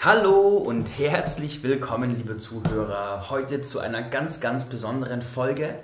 Hallo und herzlich willkommen, liebe Zuhörer, heute zu einer ganz, ganz besonderen Folge.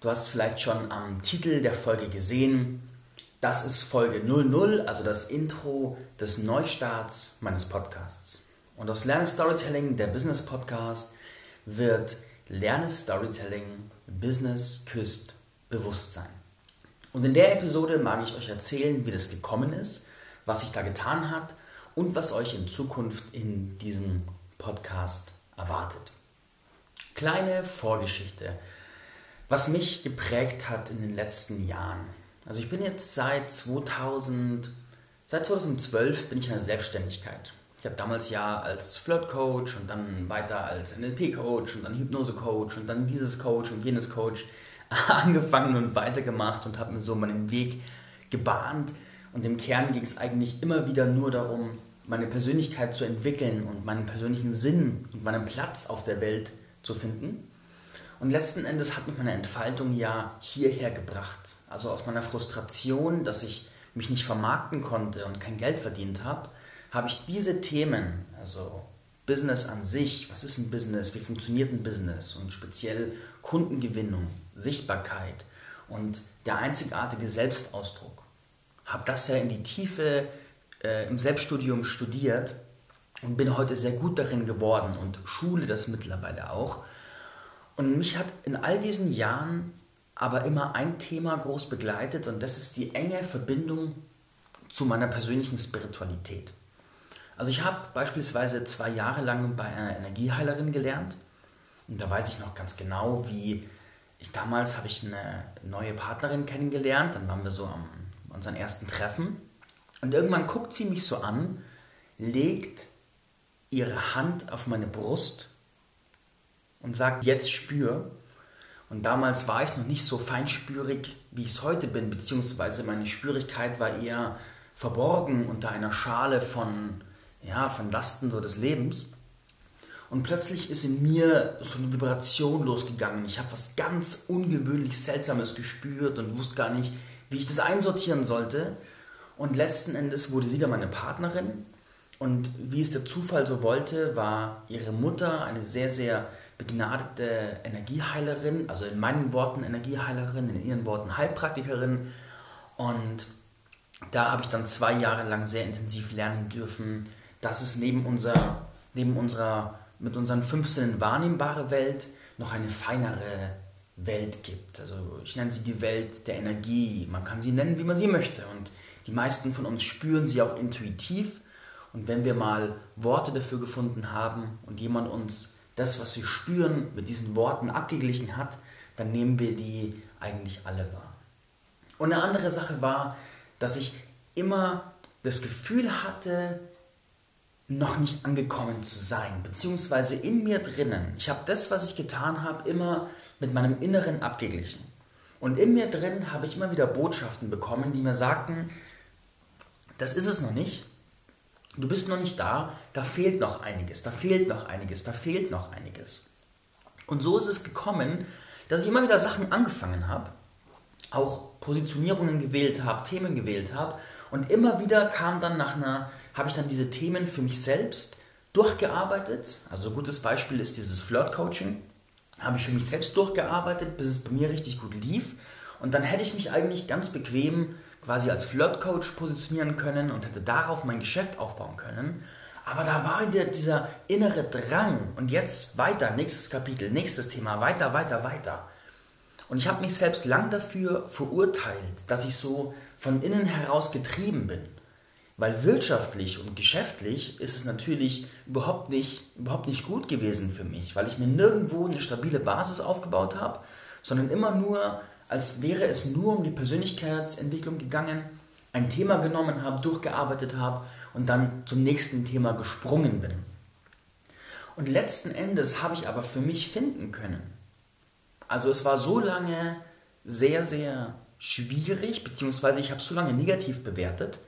Du hast vielleicht schon am Titel der Folge gesehen, das ist Folge 00, also das Intro des Neustarts meines Podcasts. Und aus Lerne Storytelling, der Business Podcast, wird Lerne Storytelling Business küsst Bewusstsein. Und in der Episode mag ich euch erzählen, wie das gekommen ist, was sich da getan hat und was euch in Zukunft in diesem Podcast erwartet. Kleine Vorgeschichte, was mich geprägt hat in den letzten Jahren. Also ich bin jetzt seit 2000, seit 2012 bin ich in der Selbstständigkeit. Ich habe damals ja als Flirt-Coach und dann weiter als NLP-Coach und dann Hypnose-Coach und dann dieses Coach und jenes Coach angefangen und weitergemacht und habe mir so meinen Weg gebahnt. Und im Kern ging es eigentlich immer wieder nur darum, meine Persönlichkeit zu entwickeln und meinen persönlichen Sinn und meinen Platz auf der Welt zu finden. Und letzten Endes hat mich meine Entfaltung ja hierher gebracht. Also aus meiner Frustration, dass ich mich nicht vermarkten konnte und kein Geld verdient habe, habe ich diese Themen, also Business an sich, was ist ein Business, wie funktioniert ein Business und speziell Kundengewinnung, Sichtbarkeit und der einzigartige Selbstausdruck, habe das ja in die Tiefe äh, im Selbststudium studiert und bin heute sehr gut darin geworden und schule das mittlerweile auch. Und mich hat in all diesen Jahren aber immer ein Thema groß begleitet und das ist die enge Verbindung zu meiner persönlichen Spiritualität. Also ich habe beispielsweise zwei Jahre lang bei einer Energieheilerin gelernt und da weiß ich noch ganz genau, wie ich damals habe ich eine neue Partnerin kennengelernt, dann waren wir so am unseren ersten Treffen und irgendwann guckt sie mich so an, legt ihre Hand auf meine Brust und sagt, jetzt spür. Und damals war ich noch nicht so feinspürig, wie ich es heute bin, beziehungsweise meine Spürigkeit war eher verborgen unter einer Schale von, ja, von Lasten so des Lebens. Und plötzlich ist in mir so eine Vibration losgegangen. Ich habe was ganz ungewöhnlich Seltsames gespürt und wusste gar nicht, wie ich das einsortieren sollte. Und letzten Endes wurde sie dann meine Partnerin. Und wie es der Zufall so wollte, war ihre Mutter eine sehr, sehr begnadete Energieheilerin, also in meinen Worten Energieheilerin, in ihren Worten Heilpraktikerin. Und da habe ich dann zwei Jahre lang sehr intensiv lernen dürfen, dass es neben, unser, neben unserer mit unseren fünf Sinnen wahrnehmbare Welt noch eine feinere Welt gibt. Also ich nenne sie die Welt der Energie. Man kann sie nennen, wie man sie möchte. Und die meisten von uns spüren sie auch intuitiv. Und wenn wir mal Worte dafür gefunden haben und jemand uns das, was wir spüren, mit diesen Worten abgeglichen hat, dann nehmen wir die eigentlich alle wahr. Und eine andere Sache war, dass ich immer das Gefühl hatte, noch nicht angekommen zu sein, beziehungsweise in mir drinnen. Ich habe das, was ich getan habe, immer mit meinem Inneren abgeglichen. Und in mir drin habe ich immer wieder Botschaften bekommen, die mir sagten, das ist es noch nicht, du bist noch nicht da, da fehlt noch einiges, da fehlt noch einiges, da fehlt noch einiges. Und so ist es gekommen, dass ich immer wieder Sachen angefangen habe, auch Positionierungen gewählt habe, Themen gewählt habe und immer wieder kam dann nach einer habe ich dann diese Themen für mich selbst durchgearbeitet. Also ein gutes Beispiel ist dieses Flirt-Coaching. Habe ich für mich selbst durchgearbeitet, bis es bei mir richtig gut lief. Und dann hätte ich mich eigentlich ganz bequem quasi als Flirt-Coach positionieren können und hätte darauf mein Geschäft aufbauen können. Aber da war wieder dieser innere Drang und jetzt weiter, nächstes Kapitel, nächstes Thema, weiter, weiter, weiter. Und ich habe mich selbst lang dafür verurteilt, dass ich so von innen heraus getrieben bin. Weil wirtschaftlich und geschäftlich ist es natürlich überhaupt nicht, überhaupt nicht gut gewesen für mich, weil ich mir nirgendwo eine stabile Basis aufgebaut habe, sondern immer nur, als wäre es nur um die Persönlichkeitsentwicklung gegangen, ein Thema genommen habe, durchgearbeitet habe und dann zum nächsten Thema gesprungen bin. Und letzten Endes habe ich aber für mich finden können. Also es war so lange sehr, sehr schwierig, beziehungsweise ich habe so lange negativ bewertet,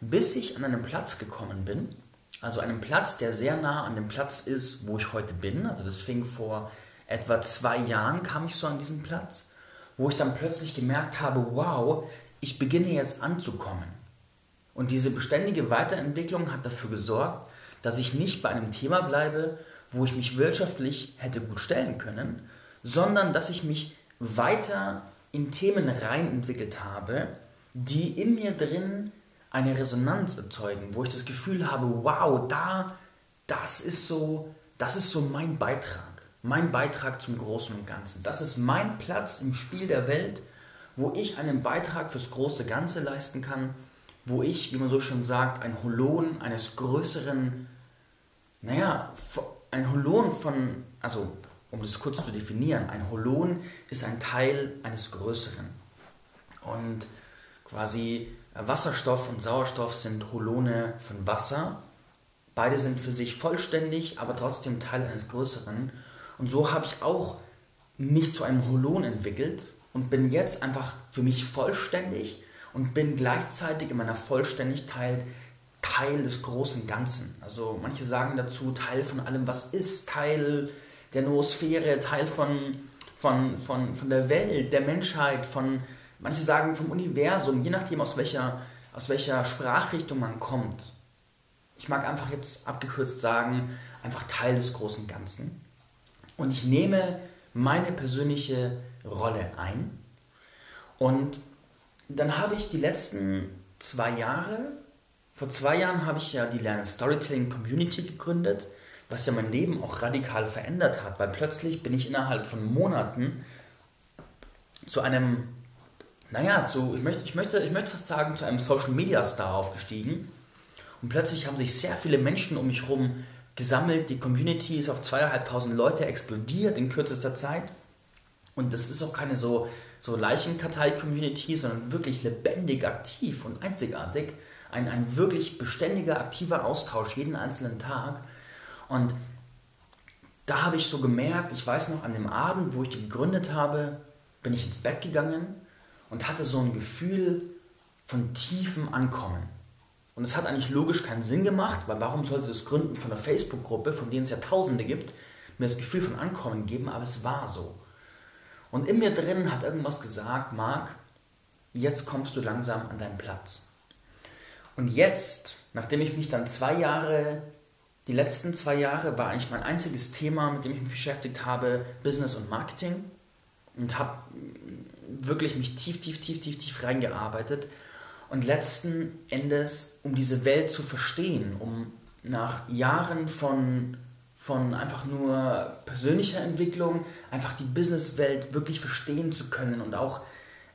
bis ich an einen Platz gekommen bin, also einen Platz, der sehr nah an dem Platz ist, wo ich heute bin. Also das fing vor etwa zwei Jahren, kam ich so an diesen Platz, wo ich dann plötzlich gemerkt habe, wow, ich beginne jetzt anzukommen. Und diese beständige Weiterentwicklung hat dafür gesorgt, dass ich nicht bei einem Thema bleibe, wo ich mich wirtschaftlich hätte gut stellen können, sondern dass ich mich weiter in Themen rein entwickelt habe, die in mir drin eine Resonanz erzeugen, wo ich das Gefühl habe, wow, da, das ist so, das ist so mein Beitrag, mein Beitrag zum Großen und Ganzen. Das ist mein Platz im Spiel der Welt, wo ich einen Beitrag fürs große Ganze leisten kann, wo ich, wie man so schön sagt, ein Holon eines größeren, naja, ein Holon von, also um das kurz zu definieren, ein Holon ist ein Teil eines Größeren. Und quasi Wasserstoff und Sauerstoff sind Holone von Wasser. Beide sind für sich vollständig, aber trotzdem Teil eines Größeren. Und so habe ich auch mich zu einem Holon entwickelt und bin jetzt einfach für mich vollständig und bin gleichzeitig in meiner Vollständigkeit Teil des großen Ganzen. Also manche sagen dazu Teil von allem, was ist, Teil der Noosphäre, Teil von, von, von, von der Welt, der Menschheit, von, manche sagen vom Universum, je nachdem aus welcher, aus welcher Sprachrichtung man kommt. Ich mag einfach jetzt abgekürzt sagen, einfach Teil des großen Ganzen. Und ich nehme meine persönliche Rolle ein. Und dann habe ich die letzten zwei Jahre vor zwei Jahren habe ich ja die Lerne Storytelling Community gegründet, was ja mein Leben auch radikal verändert hat, weil plötzlich bin ich innerhalb von Monaten zu einem, naja, zu, ich möchte, ich möchte, ich möchte fast sagen, zu einem Social Media Star aufgestiegen. Und plötzlich haben sich sehr viele Menschen um mich herum gesammelt. Die Community ist auf zweieinhalbtausend Leute explodiert in kürzester Zeit. Und das ist auch keine so, so Leichenkartei-Community, sondern wirklich lebendig, aktiv und einzigartig ein, ein wirklich beständiger, aktiver Austausch jeden einzelnen Tag. Und da habe ich so gemerkt, ich weiß noch, an dem Abend, wo ich die gegründet habe, bin ich ins Bett gegangen und hatte so ein Gefühl von tiefem Ankommen. Und es hat eigentlich logisch keinen Sinn gemacht, weil warum sollte das Gründen von einer Facebook-Gruppe, von denen es ja Tausende gibt, mir das Gefühl von Ankommen geben, aber es war so. Und in mir drin hat irgendwas gesagt, Marc, jetzt kommst du langsam an deinen Platz. Und jetzt, nachdem ich mich dann zwei Jahre, die letzten zwei Jahre war eigentlich mein einziges Thema, mit dem ich mich beschäftigt habe, Business und Marketing und habe wirklich mich tief, tief, tief, tief, tief reingearbeitet und letzten Endes, um diese Welt zu verstehen, um nach Jahren von, von einfach nur persönlicher Entwicklung, einfach die Businesswelt wirklich verstehen zu können und auch,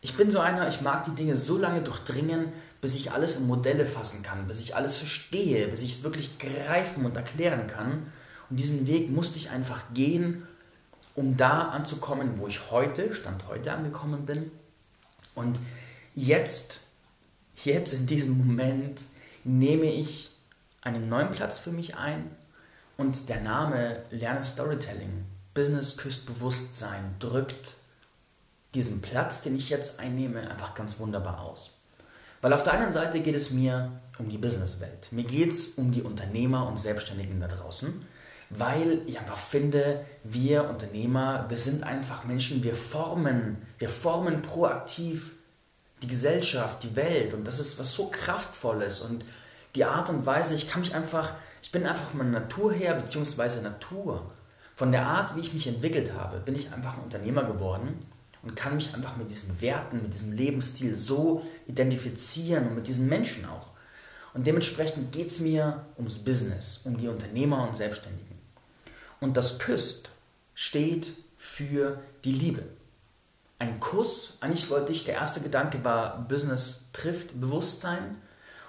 ich bin so einer, ich mag die Dinge so lange durchdringen, bis ich alles in Modelle fassen kann, bis ich alles verstehe, bis ich es wirklich greifen und erklären kann. Und diesen Weg musste ich einfach gehen, um da anzukommen, wo ich heute, Stand heute angekommen bin. Und jetzt, jetzt in diesem Moment, nehme ich einen neuen Platz für mich ein und der Name Lerne Storytelling, Business küsst Bewusstsein, drückt diesen Platz, den ich jetzt einnehme, einfach ganz wunderbar aus. Weil auf der einen Seite geht es mir um die Businesswelt. Mir geht es um die Unternehmer und Selbstständigen da draußen, weil ich einfach finde, wir Unternehmer, wir sind einfach Menschen, wir formen, wir formen proaktiv die Gesellschaft, die Welt und das ist was so kraftvolles und die Art und Weise, ich kann mich einfach, ich bin einfach von meiner Natur her, beziehungsweise Natur, von der Art, wie ich mich entwickelt habe, bin ich einfach ein Unternehmer geworden und kann mich einfach mit diesen Werten, mit diesem Lebensstil so identifizieren und mit diesen Menschen auch. Und dementsprechend geht es mir ums Business, um die Unternehmer und Selbstständigen. Und das Küsst steht für die Liebe. Ein Kuss, eigentlich wollte ich, der erste Gedanke war, Business trifft Bewusstsein.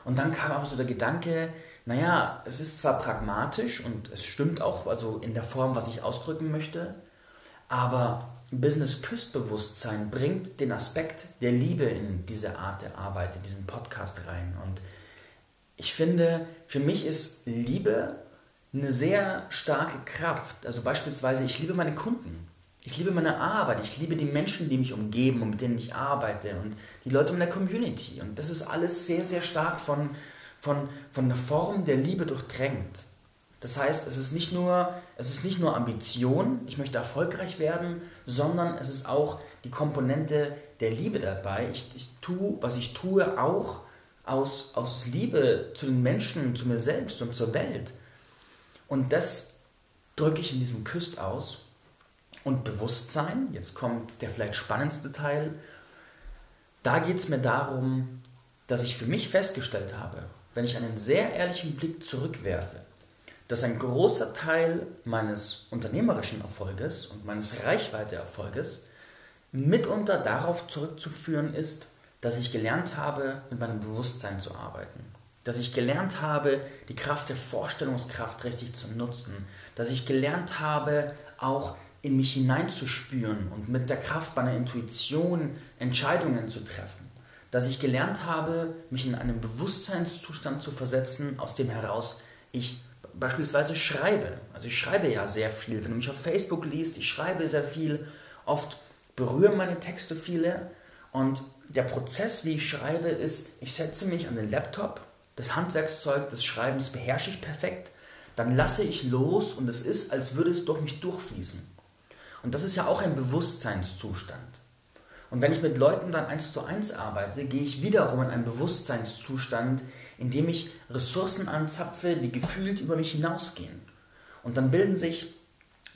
Und dann kam aber so der Gedanke, naja, es ist zwar pragmatisch und es stimmt auch, also in der Form, was ich ausdrücken möchte, aber Business-Küstbewusstsein bringt den Aspekt der Liebe in diese Art der Arbeit, in diesen Podcast rein. Und ich finde, für mich ist Liebe eine sehr starke Kraft. Also beispielsweise, ich liebe meine Kunden. Ich liebe meine Arbeit. Ich liebe die Menschen, die mich umgeben und mit denen ich arbeite und die Leute in der Community. Und das ist alles sehr, sehr stark von, von, von der Form der Liebe durchdrängt. Das heißt, es ist nicht nur, es ist nicht nur Ambition, ich möchte erfolgreich werden, sondern es ist auch die Komponente der Liebe dabei. Ich, ich tue, was ich tue, auch aus, aus Liebe zu den Menschen, zu mir selbst und zur Welt. Und das drücke ich in diesem Küst aus. Und Bewusstsein, jetzt kommt der vielleicht spannendste Teil, da geht es mir darum, dass ich für mich festgestellt habe, wenn ich einen sehr ehrlichen Blick zurückwerfe, dass ein großer Teil meines unternehmerischen Erfolges und meines Reichweiteerfolges mitunter darauf zurückzuführen ist, dass ich gelernt habe, mit meinem Bewusstsein zu arbeiten. Dass ich gelernt habe, die Kraft der Vorstellungskraft richtig zu nutzen. Dass ich gelernt habe, auch in mich hineinzuspüren und mit der Kraft meiner Intuition Entscheidungen zu treffen. Dass ich gelernt habe, mich in einen Bewusstseinszustand zu versetzen, aus dem heraus ich beispielsweise schreibe. Also ich schreibe ja sehr viel. Wenn du mich auf Facebook liest, ich schreibe sehr viel. Oft berühren meine Texte viele. Und der Prozess, wie ich schreibe, ist, ich setze mich an den Laptop. Das Handwerkszeug des Schreibens beherrsche ich perfekt. Dann lasse ich los und es ist, als würde es durch mich durchfließen. Und das ist ja auch ein Bewusstseinszustand. Und wenn ich mit Leuten dann eins zu eins arbeite, gehe ich wiederum in einen Bewusstseinszustand, in dem ich Ressourcen anzapfe, die gefühlt über mich hinausgehen. Und dann bilden sich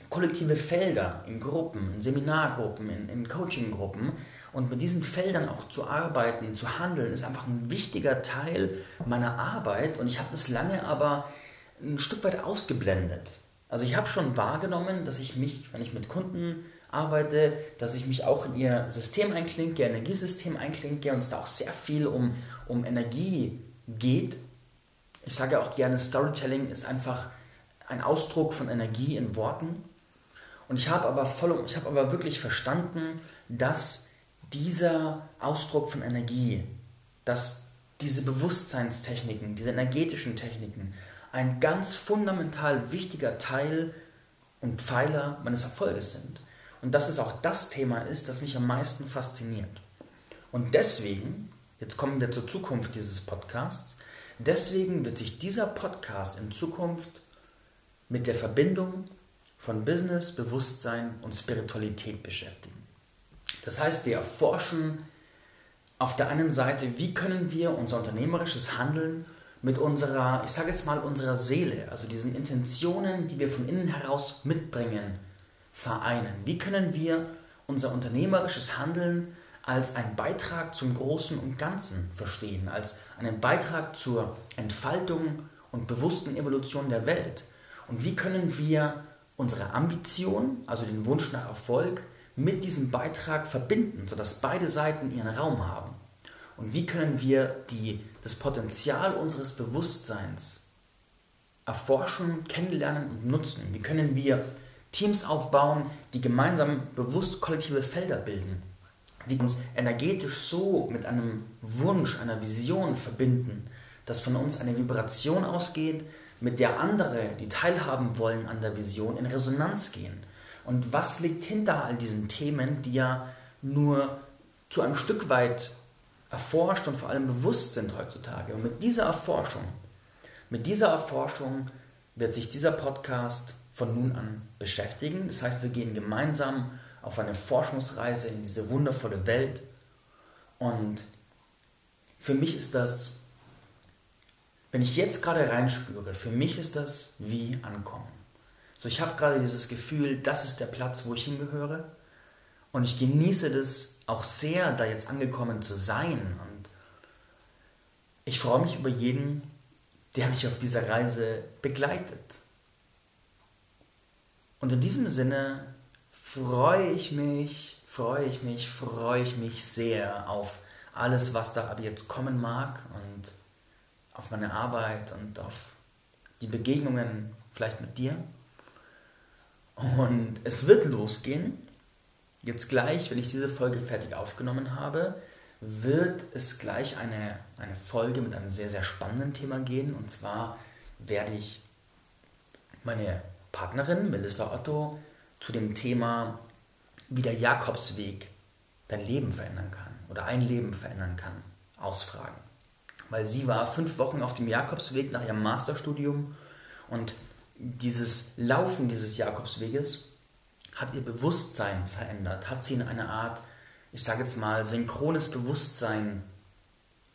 kollektive Felder in Gruppen, in Seminargruppen, in, in Coachinggruppen. Und mit diesen Feldern auch zu arbeiten, zu handeln, ist einfach ein wichtiger Teil meiner Arbeit. Und ich habe das lange aber ein Stück weit ausgeblendet. Also ich habe schon wahrgenommen, dass ich mich, wenn ich mit Kunden arbeite, dass ich mich auch in ihr System einklinke, Energiesystem einklinke und es da auch sehr viel um, um Energie geht. Ich sage auch gerne, Storytelling ist einfach ein Ausdruck von Energie in Worten. Und ich habe aber, voll, ich habe aber wirklich verstanden, dass dieser Ausdruck von Energie, dass diese Bewusstseinstechniken, diese energetischen Techniken, ein ganz fundamental wichtiger Teil und Pfeiler meines Erfolges sind. Und dass es auch das Thema ist, das mich am meisten fasziniert. Und deswegen, jetzt kommen wir zur Zukunft dieses Podcasts, deswegen wird sich dieser Podcast in Zukunft mit der Verbindung von Business, Bewusstsein und Spiritualität beschäftigen. Das heißt, wir erforschen auf der einen Seite, wie können wir unser unternehmerisches Handeln mit unserer, ich sage jetzt mal, unserer Seele, also diesen Intentionen, die wir von innen heraus mitbringen, vereinen? Wie können wir unser unternehmerisches Handeln als einen Beitrag zum Großen und Ganzen verstehen, als einen Beitrag zur Entfaltung und bewussten Evolution der Welt? Und wie können wir unsere Ambition, also den Wunsch nach Erfolg, mit diesem Beitrag verbinden, sodass beide Seiten ihren Raum haben? Und wie können wir die, das Potenzial unseres Bewusstseins erforschen, kennenlernen und nutzen? Wie können wir Teams aufbauen, die gemeinsam bewusst kollektive Felder bilden? Wie uns energetisch so mit einem Wunsch, einer Vision verbinden, dass von uns eine Vibration ausgeht, mit der andere, die teilhaben wollen an der Vision, in Resonanz gehen. Und was liegt hinter all diesen Themen, die ja nur zu einem Stück weit erforscht und vor allem bewusst sind heutzutage. Und mit dieser Erforschung, mit dieser Erforschung wird sich dieser Podcast von nun an beschäftigen. Das heißt, wir gehen gemeinsam auf eine Forschungsreise in diese wundervolle Welt. Und für mich ist das, wenn ich jetzt gerade reinspüre, für mich ist das wie ankommen. So, ich habe gerade dieses Gefühl, das ist der Platz, wo ich hingehöre. Und ich genieße das auch sehr, da jetzt angekommen zu sein. Und ich freue mich über jeden, der mich auf dieser Reise begleitet. Und in diesem Sinne freue ich mich, freue ich mich, freue ich mich sehr auf alles, was da ab jetzt kommen mag und auf meine Arbeit und auf die Begegnungen vielleicht mit dir. Und es wird losgehen jetzt gleich, wenn ich diese Folge fertig aufgenommen habe, wird es gleich eine, eine Folge mit einem sehr, sehr spannenden Thema gehen. Und zwar werde ich meine Partnerin Melissa Otto zu dem Thema, wie der Jakobsweg dein Leben verändern kann oder ein Leben verändern kann, ausfragen. Weil sie war fünf Wochen auf dem Jakobsweg nach ihrem Masterstudium und dieses Laufen dieses Jakobsweges hat ihr Bewusstsein verändert, hat sie in eine Art, ich sage jetzt mal, synchrones Bewusstsein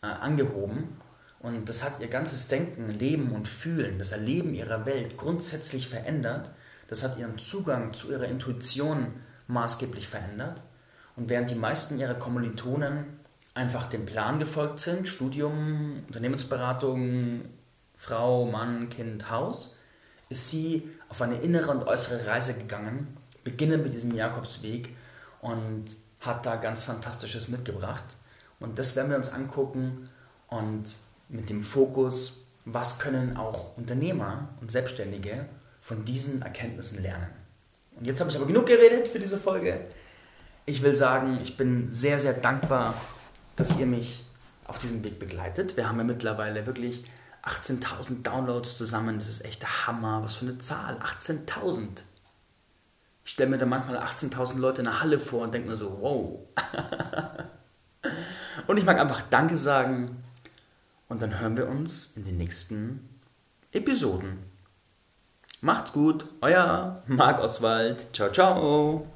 äh, angehoben Und das hat ihr ganzes Denken, Leben und Fühlen, das Erleben ihrer Welt grundsätzlich verändert. Das hat ihren Zugang zu ihrer Intuition maßgeblich verändert. Und während die meisten ihrer Kommilitonen einfach dem Plan gefolgt sind, Studium, Unternehmensberatung, Frau, Mann, Kind, Haus, ist sie auf eine innere und äußere Reise gegangen, beginnend mit diesem Jakobsweg und hat da ganz Fantastisches mitgebracht. Und das werden wir uns angucken und mit dem Fokus, was können auch Unternehmer und Selbstständige von diesen Erkenntnissen lernen. Und jetzt habe ich aber genug geredet für diese Folge. Ich will sagen, ich bin sehr, sehr dankbar, dass ihr mich auf diesem Weg begleitet. Wir haben ja mittlerweile wirklich 18.000 Downloads zusammen. Das ist echt der Hammer. Was für eine Zahl. 18.000. Ich stelle mir da manchmal 18.000 Leute in der Halle vor und denke mir so, wow. und ich mag einfach Danke sagen. Und dann hören wir uns in den nächsten Episoden. Macht's gut, euer Marc Oswald. Ciao, ciao.